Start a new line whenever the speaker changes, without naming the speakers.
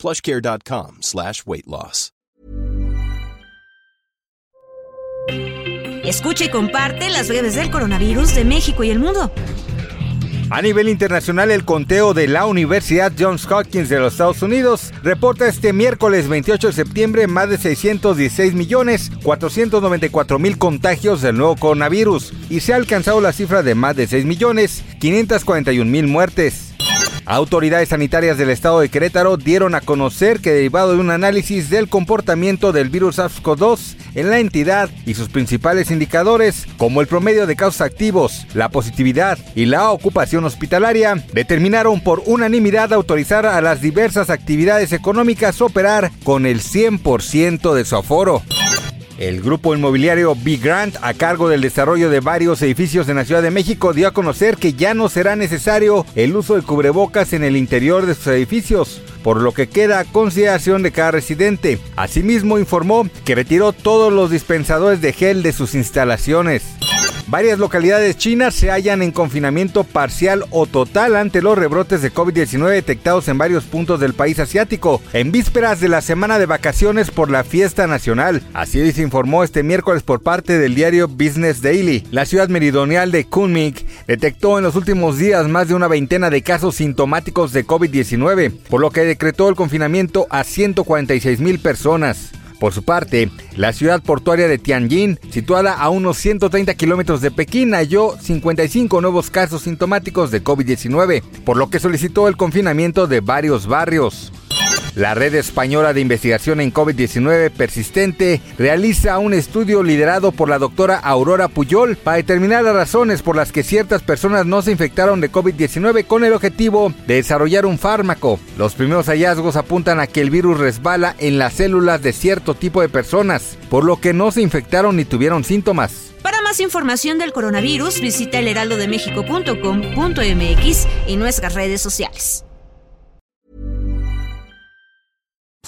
plushcare.com slash weight loss.
Escucha y comparte las breves del coronavirus de México y el mundo.
A nivel internacional, el conteo de la Universidad Johns Hopkins de los Estados Unidos reporta este miércoles 28 de septiembre más de 616 millones 494 mil contagios del nuevo coronavirus y se ha alcanzado la cifra de más de 6 millones 541 mil muertes. Autoridades sanitarias del estado de Querétaro dieron a conocer que derivado de un análisis del comportamiento del virus SARS-CoV-2 en la entidad y sus principales indicadores, como el promedio de casos activos, la positividad y la ocupación hospitalaria, determinaron por unanimidad autorizar a las diversas actividades económicas operar con el 100% de su aforo. El grupo inmobiliario Big Grant, a cargo del desarrollo de varios edificios en la Ciudad de México, dio a conocer que ya no será necesario el uso de cubrebocas en el interior de sus edificios, por lo que queda a consideración de cada residente. Asimismo, informó que retiró todos los dispensadores de gel de sus instalaciones. Varias localidades chinas se hallan en confinamiento parcial o total ante los rebrotes de COVID-19 detectados en varios puntos del país asiático, en vísperas de la semana de vacaciones por la fiesta nacional. Así se informó este miércoles por parte del diario Business Daily. La ciudad meridional de Kunming detectó en los últimos días más de una veintena de casos sintomáticos de COVID-19, por lo que decretó el confinamiento a 146 mil personas. Por su parte, la ciudad portuaria de Tianjin, situada a unos 130 kilómetros de Pekín, halló 55 nuevos casos sintomáticos de COVID-19, por lo que solicitó el confinamiento de varios barrios. La Red Española de Investigación en COVID-19 Persistente realiza un estudio liderado por la doctora Aurora Puyol para determinar las razones por las que ciertas personas no se infectaron de COVID-19 con el objetivo de desarrollar un fármaco. Los primeros hallazgos apuntan a que el virus resbala en las células de cierto tipo de personas, por lo que no se infectaron ni tuvieron síntomas.
Para más información del coronavirus, visita elheraldodemexico.com.mx y nuestras redes sociales.